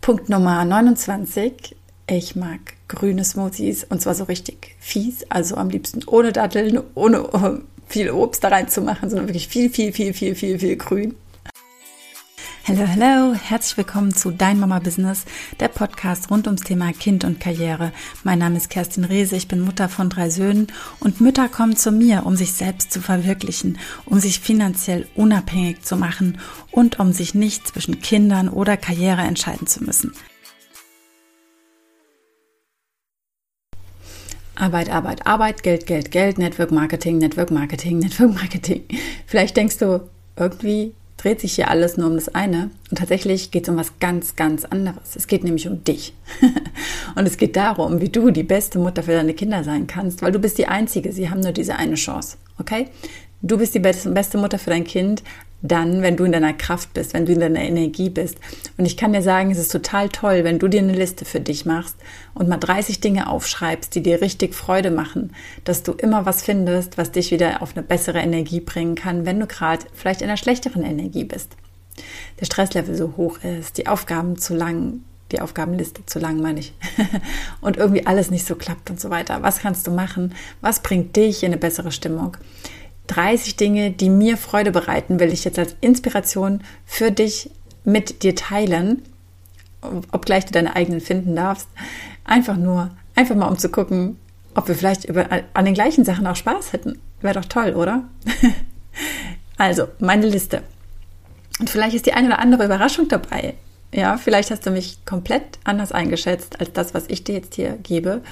Punkt Nummer 29. Ich mag grüne Smoothies und zwar so richtig fies, also am liebsten ohne Datteln, ohne viel Obst da reinzumachen, sondern wirklich viel, viel, viel, viel, viel, viel grün. Hallo, hallo, herzlich willkommen zu Dein Mama Business, der Podcast rund ums Thema Kind und Karriere. Mein Name ist Kerstin Rehse, ich bin Mutter von drei Söhnen und Mütter kommen zu mir, um sich selbst zu verwirklichen, um sich finanziell unabhängig zu machen und um sich nicht zwischen Kindern oder Karriere entscheiden zu müssen. Arbeit, Arbeit, Arbeit, Geld, Geld, Geld, Network Marketing, Network Marketing, Network Marketing. Vielleicht denkst du, irgendwie dreht sich hier alles nur um das eine. Und tatsächlich geht es um was ganz, ganz anderes. Es geht nämlich um dich. und es geht darum, wie du die beste Mutter für deine Kinder sein kannst, weil du bist die Einzige. Sie haben nur diese eine Chance. Okay? Du bist die beste Mutter für dein Kind, dann, wenn du in deiner Kraft bist, wenn du in deiner Energie bist. Und ich kann dir sagen, es ist total toll, wenn du dir eine Liste für dich machst und mal 30 Dinge aufschreibst, die dir richtig Freude machen, dass du immer was findest, was dich wieder auf eine bessere Energie bringen kann, wenn du gerade vielleicht in einer schlechteren Energie bist. Der Stresslevel so hoch ist, die Aufgaben zu lang, die Aufgabenliste zu lang, meine ich. und irgendwie alles nicht so klappt und so weiter. Was kannst du machen? Was bringt dich in eine bessere Stimmung? 30 Dinge, die mir Freude bereiten, will ich jetzt als Inspiration für dich mit dir teilen, obgleich du deine eigenen finden darfst. Einfach nur, einfach mal um zu gucken, ob wir vielleicht über, an den gleichen Sachen auch Spaß hätten. Wäre doch toll, oder? also, meine Liste. Und vielleicht ist die eine oder andere Überraschung dabei. Ja, vielleicht hast du mich komplett anders eingeschätzt als das, was ich dir jetzt hier gebe.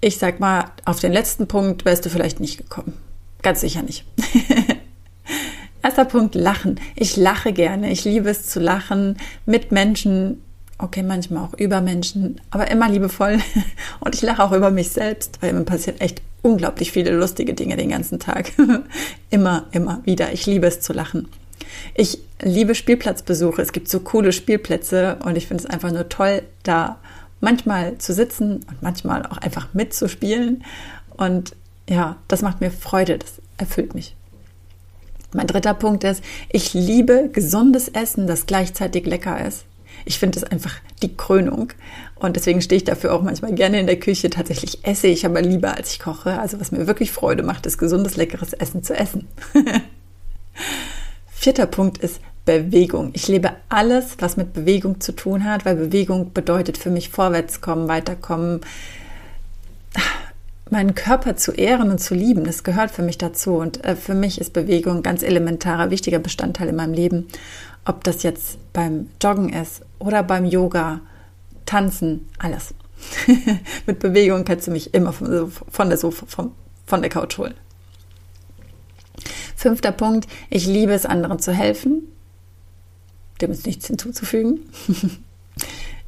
Ich sag mal, auf den letzten Punkt wärst du vielleicht nicht gekommen. Ganz sicher nicht. Erster Punkt, Lachen. Ich lache gerne. Ich liebe es zu lachen mit Menschen. Okay, manchmal auch über Menschen, aber immer liebevoll. Und ich lache auch über mich selbst, weil mir passieren echt unglaublich viele lustige Dinge den ganzen Tag. immer, immer wieder. Ich liebe es zu lachen. Ich liebe Spielplatzbesuche. Es gibt so coole Spielplätze und ich finde es einfach nur toll, da manchmal zu sitzen und manchmal auch einfach mitzuspielen. Und ja, das macht mir Freude, das erfüllt mich. Mein dritter Punkt ist, ich liebe gesundes Essen, das gleichzeitig lecker ist. Ich finde es einfach die Krönung. Und deswegen stehe ich dafür auch manchmal gerne in der Küche. Tatsächlich esse ich aber lieber, als ich koche. Also was mir wirklich Freude macht, ist gesundes, leckeres Essen zu essen. Vierter Punkt ist Bewegung. Ich liebe alles, was mit Bewegung zu tun hat, weil Bewegung bedeutet für mich vorwärtskommen, weiterkommen, meinen Körper zu ehren und zu lieben, das gehört für mich dazu. Und äh, für mich ist Bewegung ein ganz elementarer, wichtiger Bestandteil in meinem Leben. Ob das jetzt beim Joggen ist oder beim Yoga, Tanzen, alles. Mit Bewegung kannst du mich immer von, von der Sofa, von, von der Couch holen. Fünfter Punkt, ich liebe es, anderen zu helfen. Dem ist nichts hinzuzufügen.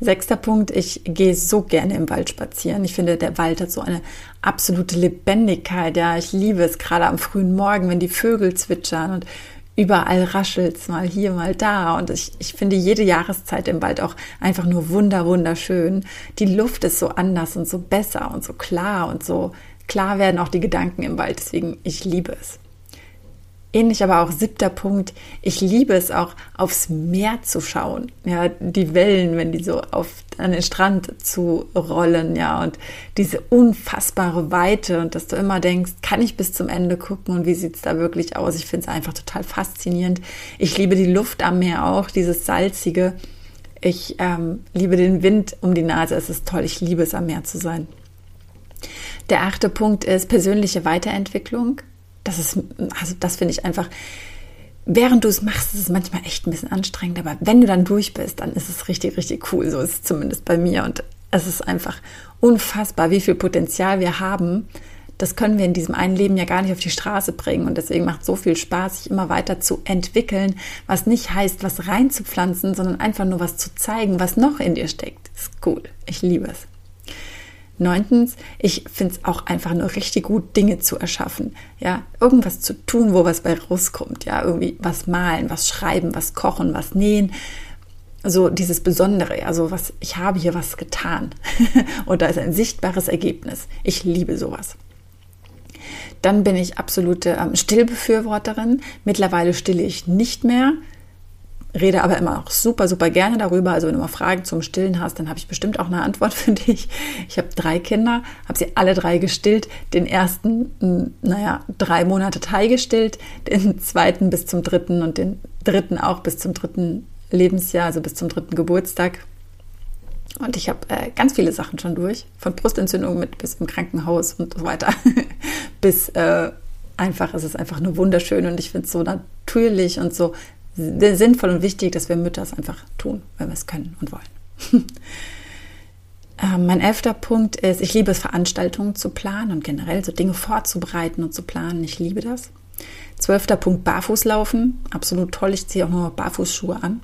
Sechster Punkt, ich gehe so gerne im Wald spazieren. Ich finde, der Wald hat so eine absolute Lebendigkeit. Ja, ich liebe es gerade am frühen Morgen, wenn die Vögel zwitschern und überall raschelt es mal hier, mal da. Und ich, ich finde jede Jahreszeit im Wald auch einfach nur wunder, wunderschön. Die Luft ist so anders und so besser und so klar und so klar werden auch die Gedanken im Wald. Deswegen, ich liebe es. Ähnlich aber auch siebter Punkt. Ich liebe es auch, aufs Meer zu schauen. Ja, die Wellen, wenn die so auf, an den Strand zu rollen, ja, und diese unfassbare Weite und dass du immer denkst, kann ich bis zum Ende gucken und wie sieht's da wirklich aus? Ich finde es einfach total faszinierend. Ich liebe die Luft am Meer auch, dieses salzige. Ich ähm, liebe den Wind um die Nase. Es ist toll. Ich liebe es, am Meer zu sein. Der achte Punkt ist persönliche Weiterentwicklung. Das ist, also das finde ich einfach, während du es machst, ist es manchmal echt ein bisschen anstrengend, aber wenn du dann durch bist, dann ist es richtig, richtig cool. So ist es zumindest bei mir und es ist einfach unfassbar, wie viel Potenzial wir haben. Das können wir in diesem einen Leben ja gar nicht auf die Straße bringen und deswegen macht so viel Spaß, sich immer weiter zu entwickeln, was nicht heißt, was reinzupflanzen, sondern einfach nur was zu zeigen, was noch in dir steckt. Ist cool. Ich liebe es. Neuntens, ich finde es auch einfach nur richtig gut, Dinge zu erschaffen. Ja, irgendwas zu tun, wo was bei rauskommt. Ja, irgendwie was malen, was schreiben, was kochen, was nähen. So dieses Besondere, also was, ich habe hier was getan. Und da ist ein sichtbares Ergebnis. Ich liebe sowas. Dann bin ich absolute ähm, Stillbefürworterin. Mittlerweile stille ich nicht mehr rede aber immer auch super, super gerne darüber. Also wenn du mal Fragen zum Stillen hast, dann habe ich bestimmt auch eine Antwort für dich. Ich habe drei Kinder, habe sie alle drei gestillt. Den ersten, naja, drei Monate Thai gestillt, den zweiten bis zum dritten und den dritten auch bis zum dritten Lebensjahr, also bis zum dritten Geburtstag. Und ich habe äh, ganz viele Sachen schon durch, von Brustentzündung mit bis im Krankenhaus und so weiter, bis äh, einfach, es ist einfach nur wunderschön und ich finde es so natürlich und so sinnvoll und wichtig, dass wir Mütter es einfach tun, wenn wir es können und wollen. ähm, mein elfter Punkt ist, ich liebe es, Veranstaltungen zu planen und generell so Dinge vorzubereiten und zu planen. Ich liebe das. Zwölfter Punkt, Barfußlaufen. Absolut toll. Ich ziehe auch nur Barfußschuhe an.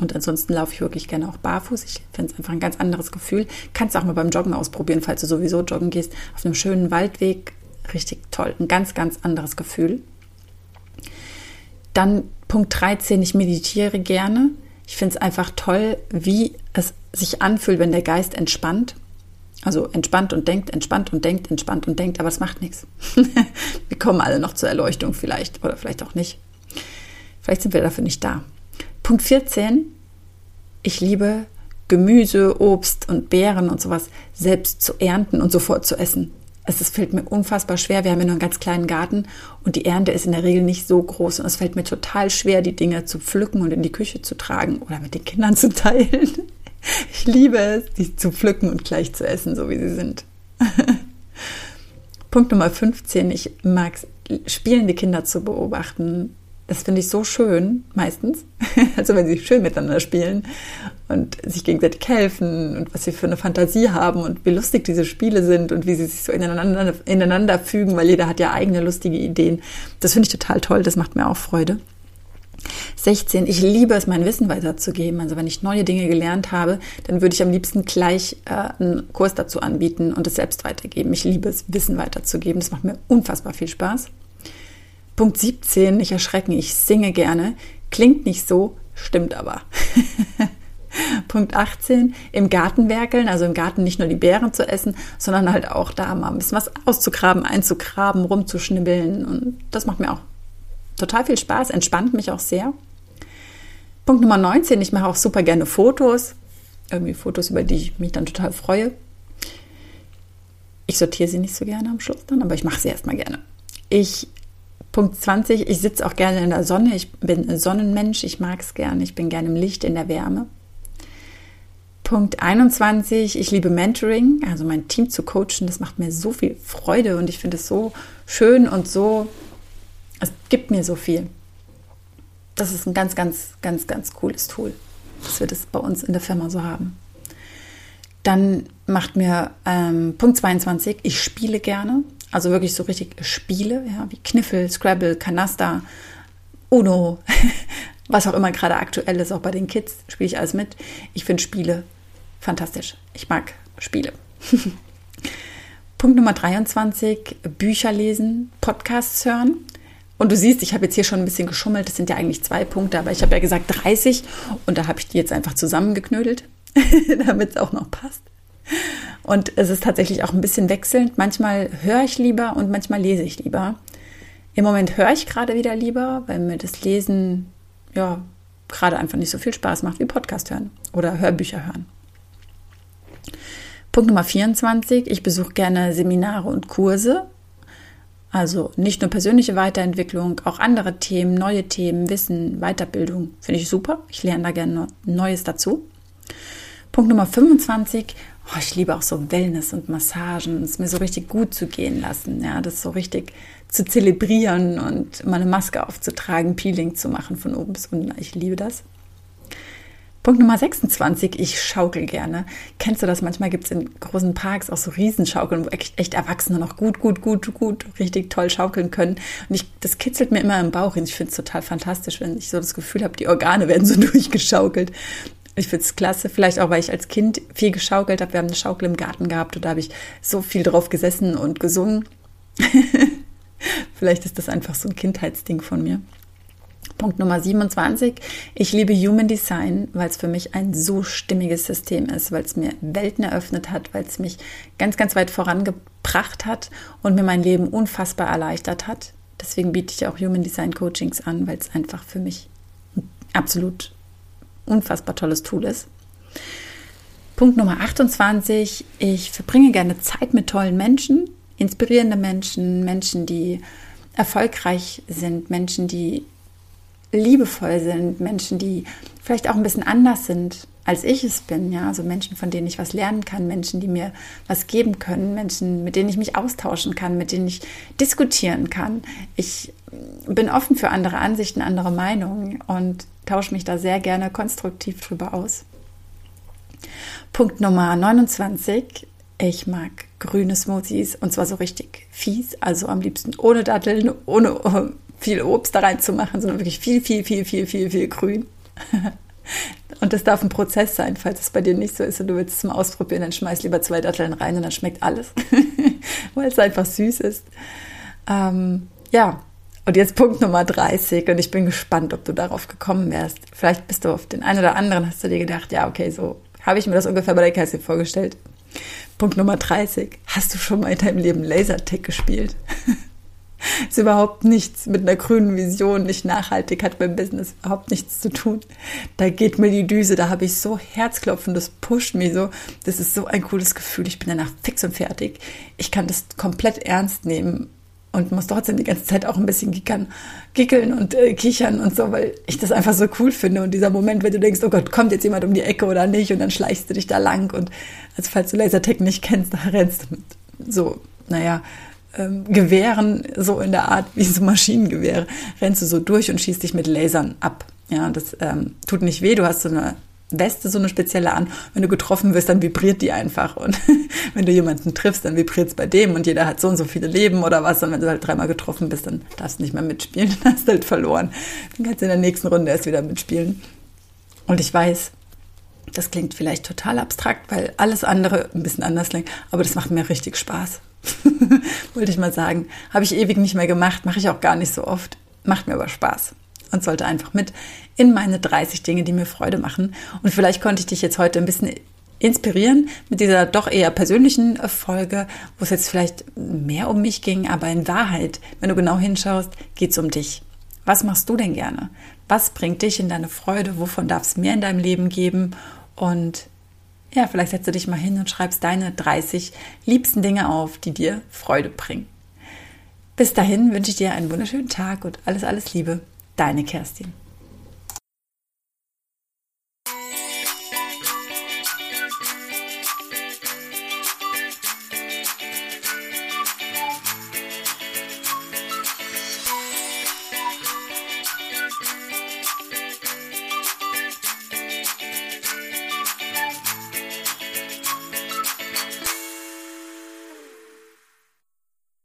Und ansonsten laufe ich wirklich gerne auch barfuß. Ich finde es einfach ein ganz anderes Gefühl. Kannst auch mal beim Joggen ausprobieren, falls du sowieso joggen gehst. Auf einem schönen Waldweg. Richtig toll. Ein ganz, ganz anderes Gefühl. Dann Punkt 13, ich meditiere gerne. Ich finde es einfach toll, wie es sich anfühlt, wenn der Geist entspannt. Also entspannt und denkt, entspannt und denkt, entspannt und denkt, aber es macht nichts. wir kommen alle noch zur Erleuchtung vielleicht oder vielleicht auch nicht. Vielleicht sind wir dafür nicht da. Punkt 14, ich liebe Gemüse, Obst und Beeren und sowas selbst zu ernten und sofort zu essen es, fällt mir unfassbar schwer. Wir haben ja nur einen ganz kleinen Garten und die Ernte ist in der Regel nicht so groß und es fällt mir total schwer, die Dinge zu pflücken und in die Küche zu tragen oder mit den Kindern zu teilen. Ich liebe es, die zu pflücken und gleich zu essen, so wie sie sind. Punkt Nummer 15. Ich mag spielende Kinder zu beobachten. Das finde ich so schön, meistens. Also wenn sie schön miteinander spielen und sich gegenseitig helfen und was sie für eine Fantasie haben und wie lustig diese Spiele sind und wie sie sich so ineinander, ineinander fügen, weil jeder hat ja eigene lustige Ideen. Das finde ich total toll, das macht mir auch Freude. 16. Ich liebe es, mein Wissen weiterzugeben. Also wenn ich neue Dinge gelernt habe, dann würde ich am liebsten gleich äh, einen Kurs dazu anbieten und es selbst weitergeben. Ich liebe es, Wissen weiterzugeben. Das macht mir unfassbar viel Spaß. Punkt 17, nicht erschrecken, ich singe gerne. Klingt nicht so, stimmt aber. Punkt 18, im Garten werkeln, also im Garten nicht nur die Beeren zu essen, sondern halt auch da mal ein bisschen was auszugraben, einzugraben, rumzuschnibbeln. Und das macht mir auch total viel Spaß, entspannt mich auch sehr. Punkt Nummer 19, ich mache auch super gerne Fotos. Irgendwie Fotos, über die ich mich dann total freue. Ich sortiere sie nicht so gerne am Schluss dann, aber ich mache sie erstmal gerne. Ich Punkt 20, ich sitze auch gerne in der Sonne. Ich bin ein Sonnenmensch, ich mag es gerne. Ich bin gerne im Licht, in der Wärme. Punkt 21, ich liebe Mentoring, also mein Team zu coachen. Das macht mir so viel Freude und ich finde es so schön und so, es gibt mir so viel. Das ist ein ganz, ganz, ganz, ganz cooles Tool, dass wir das bei uns in der Firma so haben. Dann macht mir ähm, Punkt 22, ich spiele gerne. Also wirklich so richtig Spiele, ja, wie Kniffel, Scrabble, Canasta, Uno, was auch immer gerade aktuell ist, auch bei den Kids spiele ich alles mit. Ich finde Spiele fantastisch. Ich mag Spiele. Punkt Nummer 23, Bücher lesen, Podcasts hören. Und du siehst, ich habe jetzt hier schon ein bisschen geschummelt. Das sind ja eigentlich zwei Punkte, aber ich habe ja gesagt 30 und da habe ich die jetzt einfach zusammengeknödelt, damit es auch noch passt. Und es ist tatsächlich auch ein bisschen wechselnd. Manchmal höre ich lieber und manchmal lese ich lieber. Im Moment höre ich gerade wieder lieber, weil mir das Lesen ja gerade einfach nicht so viel Spaß macht wie Podcast hören oder Hörbücher hören. Punkt Nummer 24. Ich besuche gerne Seminare und Kurse. Also nicht nur persönliche Weiterentwicklung, auch andere Themen, neue Themen, Wissen, Weiterbildung. Finde ich super. Ich lerne da gerne Neues dazu. Punkt Nummer 25. Oh, ich liebe auch so Wellness und Massagen, es mir so richtig gut zu gehen lassen, ja, das so richtig zu zelebrieren und meine Maske aufzutragen, Peeling zu machen von oben bis unten. Ich liebe das. Punkt Nummer 26, ich schaukel gerne. Kennst du das? Manchmal gibt es in großen Parks auch so Riesenschaukeln, wo echt, echt, Erwachsene noch gut, gut, gut, gut, richtig toll schaukeln können. Und ich, das kitzelt mir immer im Bauch hin. Ich finde es total fantastisch, wenn ich so das Gefühl habe, die Organe werden so durchgeschaukelt. Ich finde es klasse, vielleicht auch, weil ich als Kind viel geschaukelt habe. Wir haben eine Schaukel im Garten gehabt und da habe ich so viel drauf gesessen und gesungen. vielleicht ist das einfach so ein Kindheitsding von mir. Punkt Nummer 27. Ich liebe Human Design, weil es für mich ein so stimmiges System ist, weil es mir Welten eröffnet hat, weil es mich ganz, ganz weit vorangebracht hat und mir mein Leben unfassbar erleichtert hat. Deswegen biete ich auch Human Design Coachings an, weil es einfach für mich absolut unfassbar tolles Tool ist. Punkt Nummer 28. Ich verbringe gerne Zeit mit tollen Menschen, inspirierende Menschen, Menschen, die erfolgreich sind, Menschen, die liebevoll sind, Menschen, die vielleicht auch ein bisschen anders sind, als ich es bin. Ja, also Menschen, von denen ich was lernen kann, Menschen, die mir was geben können, Menschen, mit denen ich mich austauschen kann, mit denen ich diskutieren kann. Ich bin offen für andere Ansichten, andere Meinungen und tausche mich da sehr gerne konstruktiv drüber aus. Punkt Nummer 29. Ich mag grüne Smoothies und zwar so richtig fies, also am liebsten ohne Datteln, ohne viel Obst da reinzumachen, sondern wirklich viel, viel, viel, viel, viel, viel grün. Und das darf ein Prozess sein, falls es bei dir nicht so ist und du willst es zum Ausprobieren, dann schmeiß lieber zwei Datteln rein und dann schmeckt alles, weil es einfach süß ist. Ähm, ja, und jetzt Punkt Nummer 30 und ich bin gespannt, ob du darauf gekommen wärst. Vielleicht bist du auf den einen oder anderen, hast du dir gedacht, ja, okay, so habe ich mir das ungefähr bei der Kasse vorgestellt. Punkt Nummer 30. Hast du schon mal in deinem Leben Lasertag gespielt? ist überhaupt nichts mit einer grünen Vision, nicht nachhaltig, hat beim Business überhaupt nichts zu tun. Da geht mir die Düse, da habe ich so Herzklopfen, das pusht mich so. Das ist so ein cooles Gefühl. Ich bin danach fix und fertig. Ich kann das komplett ernst nehmen und muss trotzdem die ganze Zeit auch ein bisschen gickern, gickeln und äh, kichern und so, weil ich das einfach so cool finde. Und dieser Moment, wenn du denkst, oh Gott, kommt jetzt jemand um die Ecke oder nicht, und dann schleichst du dich da lang. Und also falls du Lasertech nicht kennst, da rennst du mit so, naja, ähm, Gewehren, so in der Art wie so Maschinengewehre, rennst du so durch und schießt dich mit Lasern ab. Ja, das ähm, tut nicht weh, du hast so eine Weste so eine spezielle an. Wenn du getroffen wirst, dann vibriert die einfach. Und wenn du jemanden triffst, dann vibriert es bei dem und jeder hat so und so viele Leben oder was. Und wenn du halt dreimal getroffen bist, dann darfst du nicht mehr mitspielen, dann hast du halt verloren. Dann kannst du in der nächsten Runde erst wieder mitspielen. Und ich weiß, das klingt vielleicht total abstrakt, weil alles andere ein bisschen anders klingt, aber das macht mir richtig Spaß. Wollte ich mal sagen. Habe ich ewig nicht mehr gemacht, mache ich auch gar nicht so oft. Macht mir aber Spaß und sollte einfach mit in meine 30 Dinge, die mir Freude machen. Und vielleicht konnte ich dich jetzt heute ein bisschen inspirieren mit dieser doch eher persönlichen Folge, wo es jetzt vielleicht mehr um mich ging, aber in Wahrheit, wenn du genau hinschaust, geht es um dich. Was machst du denn gerne? Was bringt dich in deine Freude? Wovon darf es mehr in deinem Leben geben? Und ja, vielleicht setzt du dich mal hin und schreibst deine 30 liebsten Dinge auf, die dir Freude bringen. Bis dahin wünsche ich dir einen wunderschönen Tag und alles, alles Liebe. Deine Kerstin.